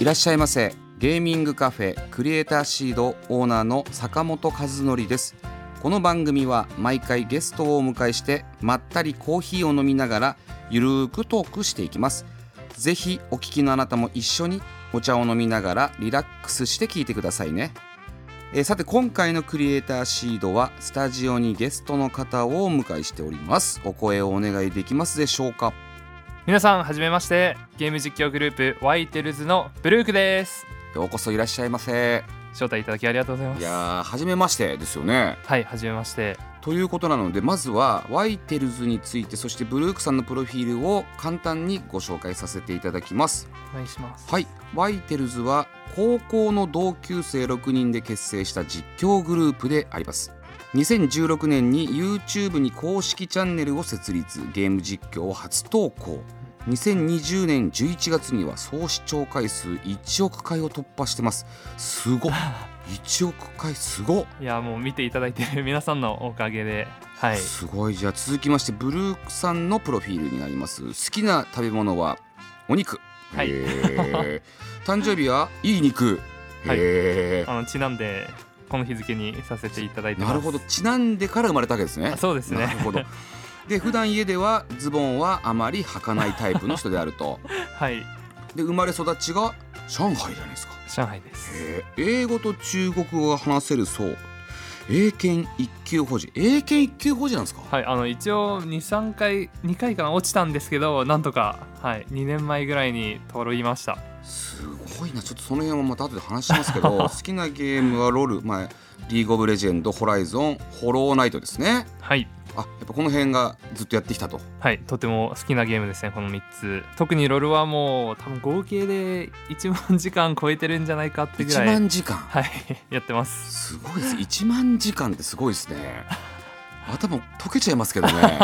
いらっしゃいませ。ゲーミングカフェクリエイターシードオーナーの坂本和則です。この番組は毎回ゲストをお迎えしてまったりコーヒーを飲みながらゆるーくトークしていきます。ぜひお聞きのあなたも一緒にお茶を飲みながらリラックスして聞いてくださいね。えさて今回のクリエイターシードはスタジオにゲストの方をお迎えしております。お声をお願いできますでしょうか？皆さんはじめまして。ゲーム実況グループワイテルズのブルークです。ようこそいらっしゃいませ。招待いただきありがとうございまいすやー初めましてですよね。はいはじめまして。ということなのでまずはワイテルズについてそしてブルークさんのプロフィールを簡単にご紹介させていただきます。お願いします。はい。ワイテルズは高校の同級生6人で結成した実況グループであります2016年に YouTube に公式チャンネルを設立。ゲーム実況を初投稿。2020年11月には総視聴回数1億回を突破してます。すごっ。1億回すごっ。いやもう見ていただいてる 皆さんのおかげで。はい。すごい。じゃあ続きましてブルークさんのプロフィールになります。好きな食べ物はお肉。はい。誕生日はいい肉。はい。あのちなんでこの日付にさせていただいてなるほど。ちなんでから生まれたわけですね。あそうですね。なるほど。で普段家ではズボンはあまり履かないタイプの人であると。はい。で生まれ育ちが上海じゃないですか。上海です。英語と中国語が話せるそう。英検一級保持。英検一級保持なんですか？はいあの一応23回2回かな？落ちたんですけどなんとかはい2年前ぐらいに取りましたすごいな。ちょっとその辺はまた後で話しますけど 好きなゲームはロール、まあ、リーグオブレジェンドホライゾンホローナイトですね。はい。あやっぱこの辺がずっとやってきたと。はい。とても好きなゲームですねこの3つ。特にロールはもう多分合計で1万時間超えてるんじゃないかってぐら1い万時間？はい。やってます。すごいです。1万時間ってすごいですね。頭溶けちゃいますけどね。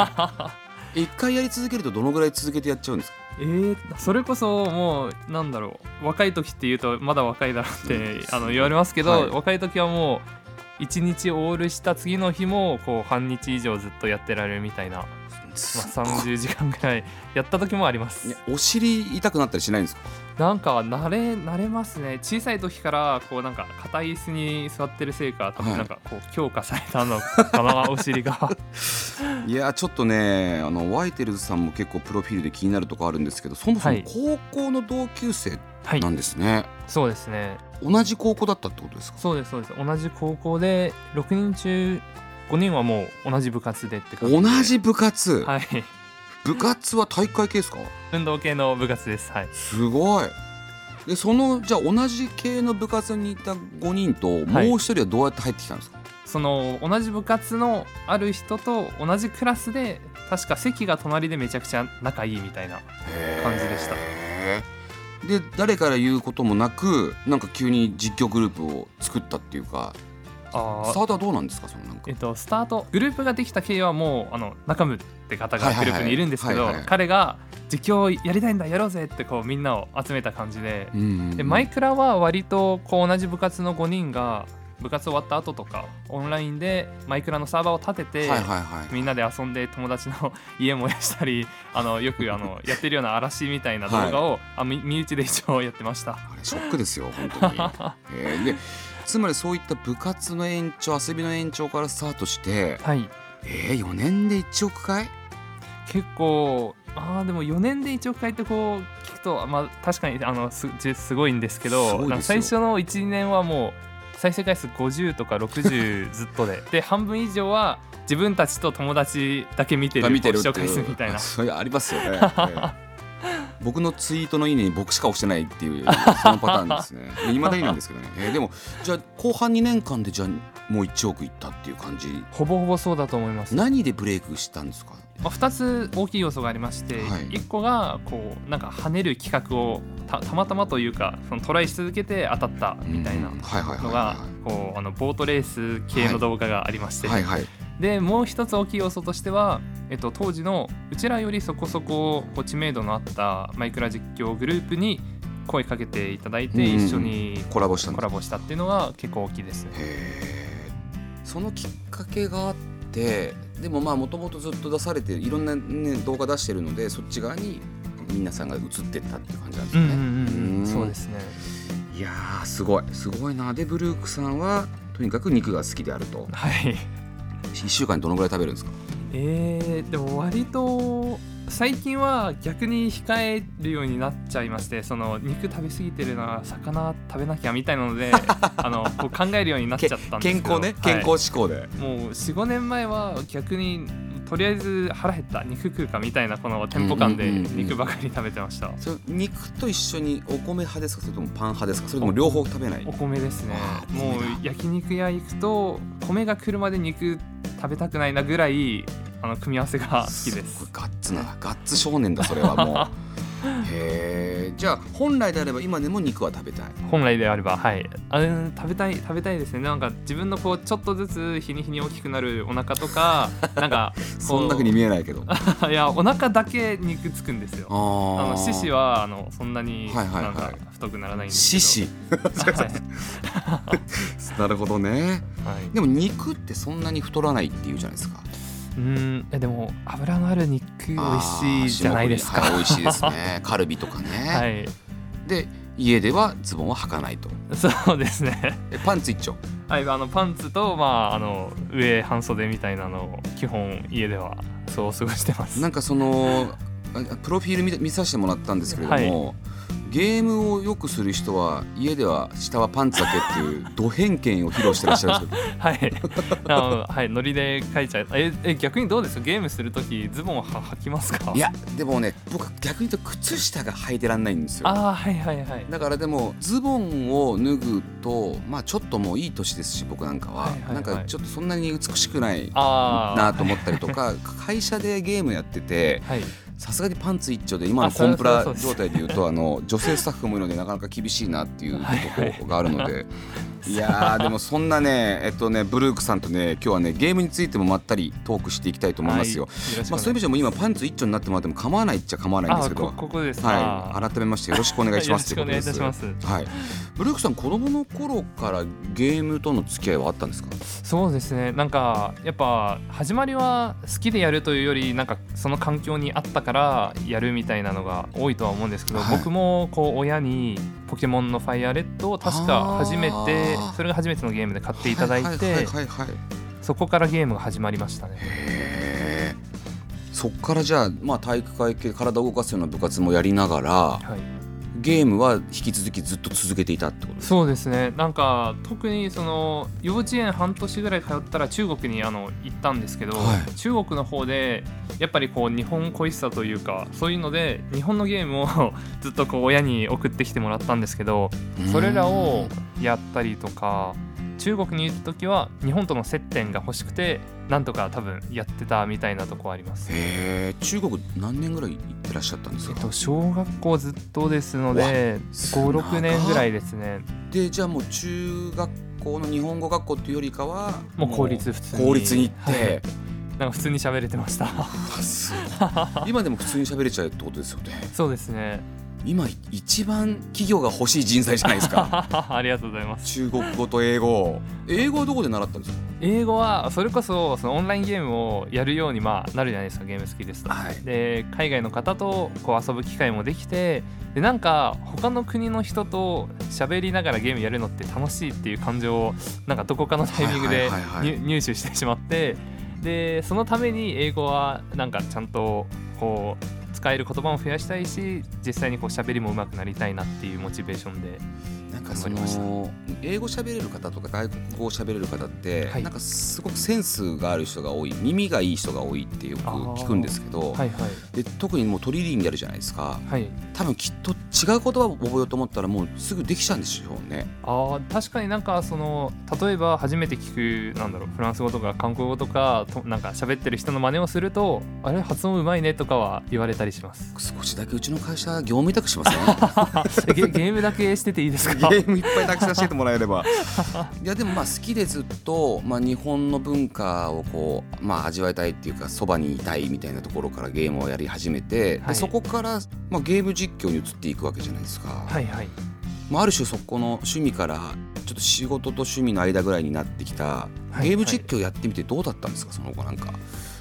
一回やり続けるとどのぐらい続けてやっちゃうんですか？えー、それこそもうなんだろう若い時って言うとまだ若いだろうってあの言われますけど、はい。若い時はもう1日オールした次の日もこう半日以上ずっとやってられるみたいな、まあ、30時間ぐらいやった時もあります、ねお尻痛くなったりしないんですか？なんか慣れ慣れますね。小さい時からこうなんか硬い椅子に座ってるせいか多はい。分なんかこう強化されたのかなお尻が。いやちょっとねあのワイテルズさんも結構プロフィールで気になるとこあるんですけどそもそもはい。高校の同級生はいなんですね、そうですね。同じ高校だったってことですか？そうですそうです。同じ高校で6人中5人はもう同じ部活でって感じ同でじ部活、はい。部活は体育会系ですか？運動系の部活です。はい。すごい。でそのじゃあ同じ系の部活にいた5人ともうはい一人はどうやって入ってきたんですか、その同じ部活のある人と同じクラスで確か席が隣でめちゃくちゃ仲いいみたいな感じでした。で誰から言うこともなくなんか急に実況グループを作ったっていうかスタートはどうなんですかそのなんか。えっと、スタートグループができた経緯はもうあの中村って方がはいはいはい。グループにいるんですけどはいはいはい。彼が実況やりたいんだやろうぜってこうみんなを集めた感じで。うんうんうん。でマイクラは割とこう同じ部活の5人が部活終わった後とかオンラインでマイクラのサーバーを立てて、はいはいはい。みんなで遊んで友達の家燃やしたり あのよくあのやってるような嵐みたいな動画を、あみ身内で一応やってました。あれショックですよ本当に。へー。でつまりそういった部活の延長遊びの延長からスタートしてはい。えー、4年で1億回？結構あーでも4年で1億回ってこう聞くと、まあ、確かにあのすじすごいんですけど最初の12年はもう再生回数50とか60ずっとで。で半分以上は自分たちと友達だけ見てるが見てる視聴回数みたいな。そういうありますよね、えー僕のツイートのいいねに僕しか押してないっていう そのパターンですね。いまだになんですけどね、えーでもじゃあ後半2年間でじゃあもう1億いったっていう感じ。ほぼほぼそうだと思います。何でブレイクしたんですか？まあ、2つ大きい要素がありまして、はい。1個がこうなんか跳ねる企画をたたまたまというかそのトライし続けて当たったみたいなのがはこうあのボートレース系の動画がありまして、いはいはいはいでもう一つ大きい要素としては、えっと、当時のうちらよりそこそこ知名度のあったマイクラ実況グループに声かけていただいてうん一緒にコラボしたんコラボしたっていうのが結構大きいですね。そのきっかけがあってでもまあもともとずっと出されていろんな、ね、動画出してるのでそっち側に皆さんが映ってったっていう感じなんですよね。うんうんうんうんそうですね。いやーすごいすごいなでブルークさんはとにかく肉が好きであるとはい。1週間にどのぐらい食べるんですか？えー、でも割と最近は逆に控えるようになっちゃいましてその肉食べ過ぎてるな魚食べなきゃみたいなので あのこう考えるようになっちゃったんですけど健康ねはい。健康志向で、もう45年前は逆にとりあえず腹減った肉食うかみたいなこのテンポ感でうんうんうんうん。肉ばかり食べてました、それ肉と一緒にお米派ですか？それともパン派ですか？それとも両方食べない？お米ですね。もう焼肉屋行くと米が来るまで肉食べたくないなぐらいあの組み合わせが好きです。ガッツなガッツ少年だそれはもう へえじゃあ本来であれば今でも肉は食べたい。本来であればはい。あうん食べたい食べたいですね。なんか自分のこうちょっとずつ日に日に大きくなるお腹とか なんかそんなふうに見えないけど。あ いやお腹だけ肉つくんですよ。ああの獅子はあのそんなになんか太くならないんです獅けど。子。はい。なるほどね。はい。でも肉ってそんなに太らないっていうじゃないですかうん。えでも脂のある肉美味しいじゃないですか。はい美味しいですね。カルビとかね、はい。で家ではズボンは履かないと。そうですね。えパンツ一丁。はいあのパンツとまああの上半袖みたいなのを基本家ではそう過ごしてます。なんかそのあプロフィール見見させてもらったんですけれども、ゲームをよくする人は家では下はパンツだけっていうド偏見を披露してらっしゃるんですけど。はい。はい。ノリで書いちゃう。ええ逆にどうです？ゲームするときズボンは履きますか？いやでもね僕逆に言うと靴下が履いてらんないんですよ。ああはいはいはい。だからでもズボンを脱ぐとまあちょっともういい年ですし僕なんかは,、はいはいはい。なんかちょっとそんなに美しくないなと思ったりとか会社でゲームやっててはいさすがにパンツ一丁で今のコンプラ 状態でいうとあの女性スタッフもいるのでなかなか厳しいなっていうところがあるのでいやーでもそんなねえっとねブルークさんとね今日はねゲームについてもまったりトークしていきたいと思いますよ。はいよまあ、そういう意味でも今パンツ一丁になってもらっても構わないっちゃ構わないんですけど。あこここではい、改めましてよろしくお願いします よろしくお願いいたします。はい、ブルークさん子供の頃からゲームとの付き合いはあったんですか？そうですね。なんかやっぱ始まりは好きでやるというよりなんかその環境にあったからやるみたいなのが多いとは思うんですけど、はい。僕もこう親に「ポケモンのファイアレッド」を確か初めてそれが初めてのゲームで買っていただいてそこからゲームが始まりましたね。そっからじゃあ、まあ、体育会系体を動かすような部活もやりながらはいゲームは引き続きずっと続けていたってことそうですね。なんか特にその幼稚園半年ぐらい通ったら中国にあの行ったんですけど、はい。中国の方でやっぱりこう日本恋しさというかそういうので日本のゲームを ずっとこう親に送ってきてもらったんですけどそれらをやったりとか中国にいる時は日本との接点が欲しくてなんとか多分やってたみたいなとこあります。へえ中国何年ぐらい行ってらっしゃったんですか、えっと、小学校ずっとですのです長56年ぐらいですね。でじゃあもう中学校の日本語学校っていうよりかはもう公立普通に。公立に行って、はい。なんか普通に喋れてました。今でも普通に喋れちゃうってことですよね。そうですね今一番企業が欲しい人材じゃないですか。ありがとうございます。中国語と英語。英語はどこで習ったんですか？英語はそれこそそのオンラインゲームをやるようにまあなるじゃないですかゲーム好きですと。はい。で海外の方とこう遊ぶ機会もできてでなんか他の国の人と喋りながらゲームやるのって楽しいっていう感情をなんかどこかのタイミングで入手してしまってでそのために英語はなんかちゃんとこう使える言葉も増やしたいし実際にこう喋りも上手くなりたいなっていうモチベーションでかその英語喋れる方とか外国語を喋れる方って、はい。なんかすごくセンスがある人が多い耳がいい人が多いってよく聞くんですけど、はいはい。で特にもうトリリンギャルじゃないですか。はい。多分きっと違う言葉を覚えようと思ったらもうすぐできちゃうんでしょうね。あー確かになんかその例えば初めて聞くなんだろうフランス語とか韓国語とかとなんか喋ってる人の真似をするとあれ？発音うまいねとかは言われたりします。少しだけうちの会社業務委託しますね。ゲゲームだけしてていいですか？ゲームいっぱいたくさんしててもらえれば。いやでもまあ好きでずっと、まあ、日本の文化をこう、まあ、味わいたいっていうかそばにいたいみたいなところからゲームをやり始めて、はい。でそこから、まあ、ゲーム実況に移っていくわけじゃないですか、はいはい。まあ、ある種そこの趣味からちょっと仕事と趣味の間ぐらいになってきたはい。ゲーム実況やってみてどうだったんですかその後なんか。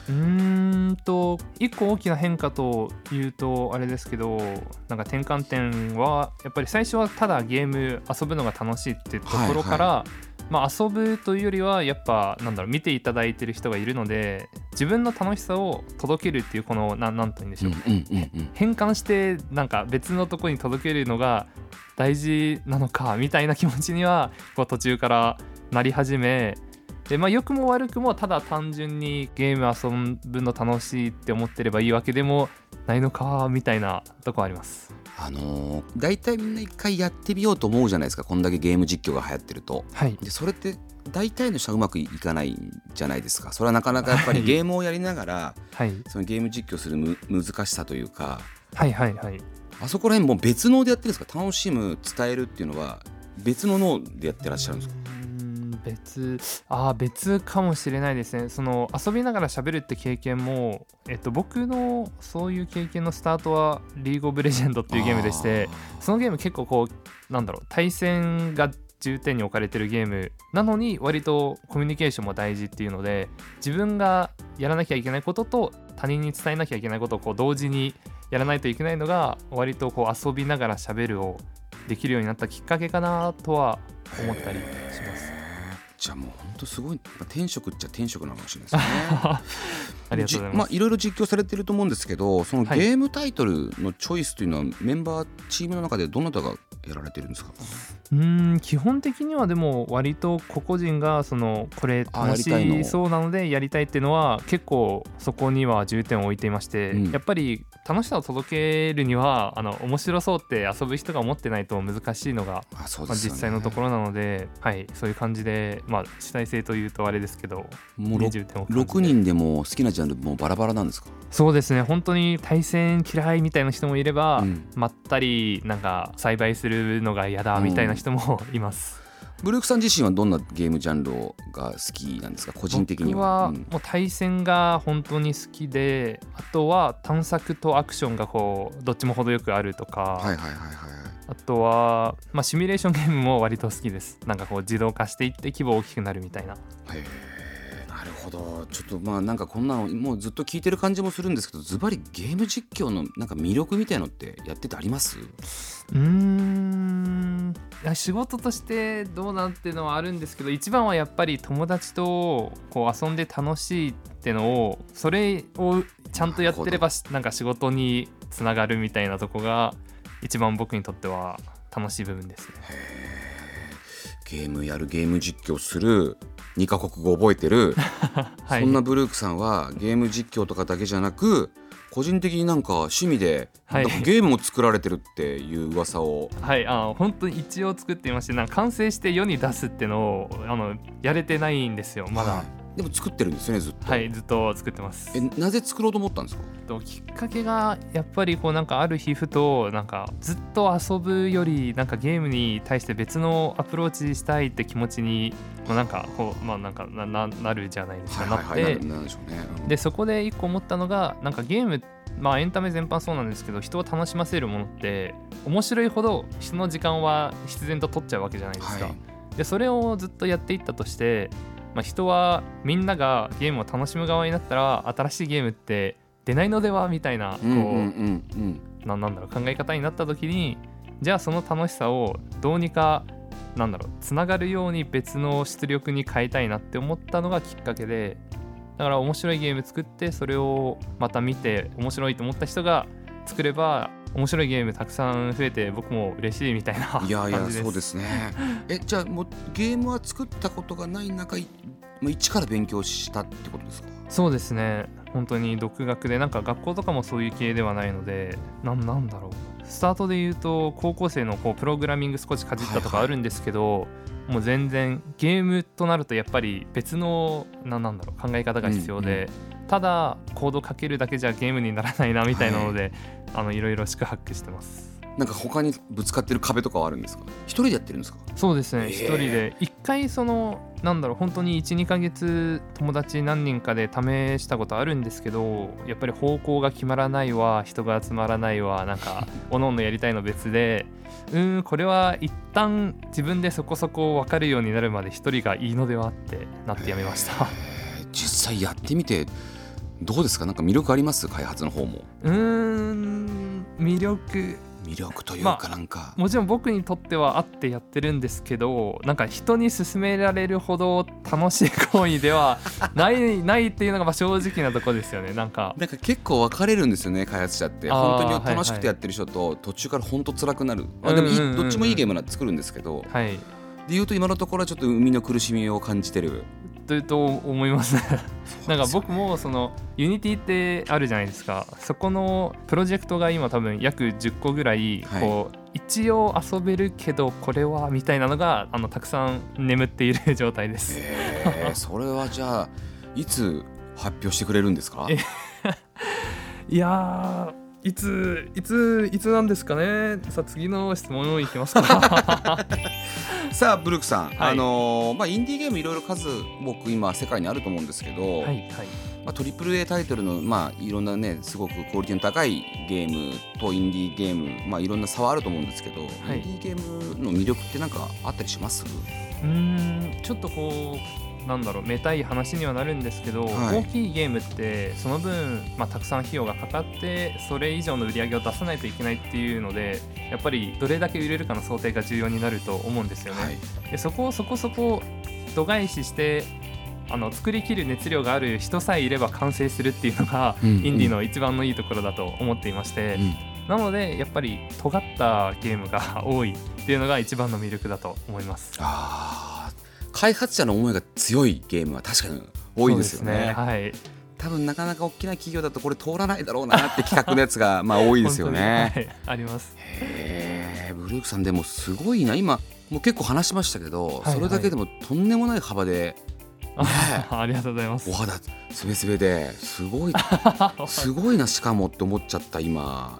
うーんと一個大きな変化というとあれですけどなんか転換点はやっぱり最初はただゲーム遊ぶのが楽しいってところから、まあ、遊ぶというよりはやっぱなんだろう見ていただいてる人がいるので自分の楽しさを届けるっていうこのなんなんと言うんでしょう、うんうんうんうん。変換してなんか別のとこに届けるのが大事なのかみたいな気持ちにはこう途中からなり始めでまあ良くも悪くもただ単純にゲーム遊ぶの楽しいって思ってればいいわけでもないのかみたいなとこあります。あのー、大体みんな一回やってみようと思うじゃないですかこんだけゲーム実況が流行ってると。はい。でそれって大体の人はうまくいかないんじゃないですか。それはなかなかやっぱりはい。ゲームをやりながらはい。そのゲーム実況するむ難しさというか。はいはいはい。あそこら辺もう別脳でやってるんですか？楽しむ伝えるっていうのは別の脳でやってらっしゃるんですか？別あー別かもしれないですねその遊びながら喋るって経験も、えっと、僕のそういう経験のスタートは「リーグ・オブ・レジェンド」っていうゲームでしてそのゲーム結構こうなんだろう対戦が重点に置かれてるゲームなのに割とコミュニケーションも大事っていうので自分がやらなきゃいけないことと他人に伝えなきゃいけないことをこう同時にやらないといけないのが割とこう遊びながら喋るをできるようになったきっかけかなとは思ったりします。じゃあもう本当すごいまあ転職っちゃ転職なのかもしれないですね。ありがとうございじます。まあいろいろ実況されてると思うんですけどそのゲはいームタイトルのチョイスというのはメンバーチームの中でどなたがやられてるんですか？うーん基本的にはでも割と個々人がそのこれあ楽しそうなのでやりたいっていうのは結構そこには重点を置いていまして、うんやっぱり楽しさを届けるにはあの面白そうって遊ぶ人が思ってないと難しいのが、あそうまあ、実際のところなので、はい、そういう感じで、まあ、主体性というとあれですけどもうに重点を感じて。6人でも好きなジャンルもうバラバラなんですか、そうですね。本当に対戦嫌いみたいな人もいれば、うん。まったりなんか栽培するのが嫌だみたいな人もいます。ブルークさん自身はどんなゲームジャンルが好きなんですか？個人的に僕は。はうんもう対戦が本当に好きであとは探索とアクションがこうどっちも程よくあるとか、はいはいはいはいあとは、まあ、シミュレーション ゲームも割と好きです。なんかこう自動化していって規模大きくなるみたいな。なるほど。ちょっとまあなんかこんなのもうずっと聞いてる感じもするんですけどズバリゲーム実況のなんか魅力みたいのってやっててあります？うーん。いや仕事としてどうなんていうのはあるんですけど一番はやっぱり友達とこう遊んで楽しいってのをそれをちゃんとやってればしなんか仕事につながるみたいなとこが一番僕にとっては楽しい部分ですね。ゲームやるゲーム実況する2カ国語覚えてる、はい、そんなブルークさんはゲーム実況とかだけじゃなく個人的になんか趣味で、ゲームも作られてるっていう噂を。はい、あの本当に一応作っていましてなんか完成して世に出すってのをあのやれてないんですよまだ。はいでも作ってるんですよねずっと、はい、ずっと作ってます。えなぜ作ろうと思ったんですか？ときっかけがやっぱりこうなんかある日ふとなんかずっと遊ぶよりなんかゲームに対して別のアプローチしたいって気持ちにまあなんかこうまあなんかなななるじゃないですか、なって。ね、うんでそこで一個思ったのがなんかゲームまあエンタメ全般そうなんですけど人を楽しませるものって面白いほど人の時間は必然と取っちゃうわけじゃないですか。はい。でそれをずっとやっていったとして、まあ、人はみんながゲームを楽しむ側になったら新しいゲームって出ないのではみたいなこう、なんだろう考え方になった時にじゃあその楽しさをどうにかなんだろうつながるように別の出力に変えたいなって思ったのがきっかけでだから面白いゲーム作ってそれをまた見て面白いと思った人が作れば面白いゲームたくさん増えて僕も嬉しいみたいな感 じいやいやです。そうですね。えじゃあもうゲームは作ったことがない中一から勉強したってことですか？そうですね。本当に独学でなんか学校とかもそういう系ではないのでなんなんだろう。スタートで言うと高校生のこうプログラミング少しかじったとかあるんですけど、もう全然ゲームとなるとやっぱり別のななんだろう考え方が必要で、ただコードかけるだけじゃゲームにならないなみたいなので、い、あのいろいろ四苦八苦してます。なんか他にぶつかってる壁とかはあるんですか？一人でやってるんですか？そうですね。えー。一、人で。一回そのなんだろう本当に12ヶ月友達何人かで試したことあるんですけどやっぱり方向が決まらないわ人が集まらないわなんか おのおのやりたいの別で。うーんこれは一旦自分でそこそこ分かるようになるまで一人がいいのではってなってやめました。えー。実際やってみてどうですか？なんか魅力あります？開発の方も。うーん魅力。魅力というまかなんか、もちろん僕にとってはあってやってるんですけどなんか人に勧められるほど楽しい行為では ないないっていうのがまあ正直なとこですよね。なんか。なんか結構分かれるんですよね開発者って。本当に楽しはいはいくてやってる人と途中から本当辛くなる、あでもいいうんうんうんうん。どっちもいいゲームな作るんですけど。はい。で言うと今のところはちょっと生みの苦しみを感じてるとと思います。ね。なんか僕ももそのユニティってあるじゃないですか。そこのプロジェクトが今多分約10個ぐらいはい。こう、一応遊べるけどこれはみたいなのがあのたくさん眠っている状態です。えー、それはじゃあいつ発表してくれるんですか？えいやーいついついつなんですかね。さあ次の質問いきますか さあブルックさん、はい。あのーまあ、インディーゲームいろいろ数僕今世界にあると思うんですけど、はいはい。まあ、トリプル A タイトルの、まあ、いろんなねすごくクオリティの高いゲームとインディーゲーム、まあ、いろんな差はあると思うんですけど、はい。インディーゲームの魅力ってなんかあったりします？うーんちょっとこうなんだろうめたい話にはなるんですけど、はい。大きいゲームってその分、まあ、たくさん費用がかかってそれ以上の売り上げを出さないといけないっていうのでやっぱりどれだけ売れるかの想定が重要になると思うんですよね。はい。でそこをそこそこ度外視してあの作りきる熱量がある人さえいれば完成するっていうのが、うんインディーの一番のいいところだと思っていまして、うん。なのでやっぱり尖ったゲームが多いっていうのが一番の魅力だと思います。開発者の思いが強いゲームは確かに多いですよね。そうはい。多分なかなか大きな企業だとこれ通らないだろうなって企画のやつが まあ多いですよね。はい、あります。へえブルークさんでもすごいな。今もう結構話しましたけど、はいそれだけでもとんでもない幅であ ありがとうございます。お。肌すべすべですごい すごいなしかもって思っちゃった今。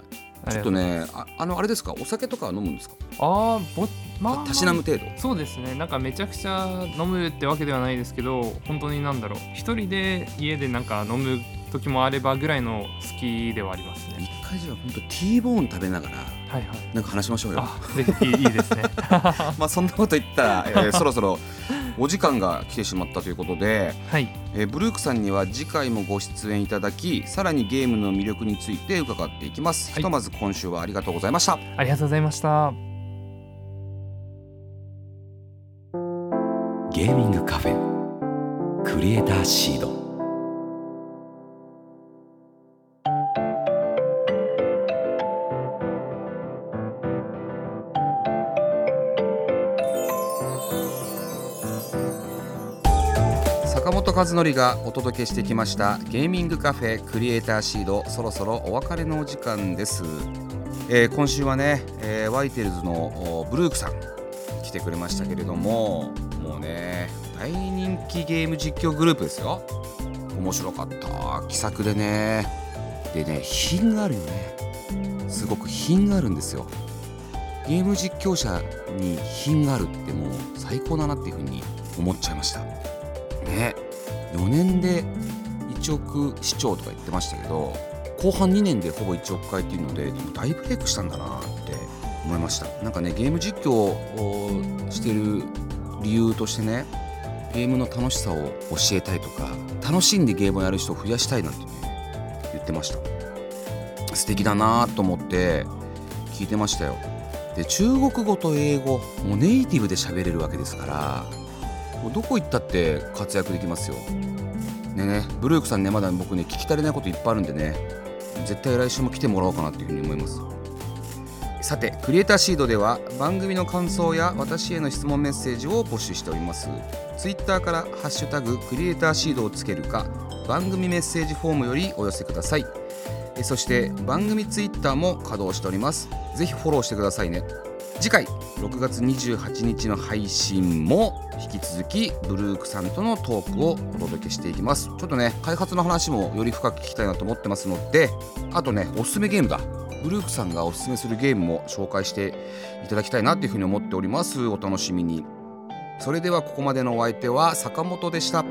ちょっとねああのあれですか？お酒とかは飲むんですか？ああぼまあたしなむ程度。そうですね。なんかめちゃくちゃ飲むってわけではないですけど本当になんだろう。一人で家でなんか飲む時もあればぐらいの好きではありますね。一回じゃあ本当 T ボーン食べながらはいはい。なんか話しましょうよ。あぜひいいですね。まあそんなこと言ったら、えー そろそろお時間が来てしまったということで、はい。えーブルークさんには次回もご出演いただきさらにゲームの魅力について伺っていきます、はい。ひとまず今週はありがとうございました。ありがとうございました。ゲーミングカフェ。クリエイターシード。坂本和則がお届けしてきましたゲーミングカフェクリエイターシード。そろそろお別れのお時間です、えー今週はね、えーワイテルズのおブルークさん来てくれましたけれども。ね。大人気ゲーム実況グループですよ。面白かった。気さくでね。でね品があるよね。すごく品があるんですよ。ゲーム実況者に品があるってもう最高だなっていうふうに思っちゃいました。ね。4年で1億視聴とか言ってましたけど後半2年でほぼ1億回っていうのででも大ブレイクしたんだなって思いました。なんかねゲーム実況をしてる理由としてねゲームの楽しさを教えたいとか楽しんでゲームをやる人を増やしたいなんてね言ってました。素敵だなと思って聞いてましたよ。で中国語と英語もうネイティブで喋れるわけですからもうどこ行ったって活躍できますよ。ねねブルークさんねまだ僕ね聞き足りないこといっぱいあるんでね絶対来週も来てもらおうかなっていうふうに思います。さてクリエイターシードでは番組の感想や私への質問メッセージを募集しております。ツイッターから「ハッシュタグクリエイターシード」をつけるか番組メッセージフォームよりお寄せください。えそして番組ツイッターも稼働しております。ぜひフォローしてくださいね。次回6月28日の配信も引き続きブルークさんとのトークをお届けしていきます。ちょっとね開発の話もより深く聞きたいなと思ってますのであとねおすすめゲームだブルークさんがおすすめするゲームも紹介していただきたいなというふうに思っております。お楽しみに。それではここまでのお相手は坂本でした。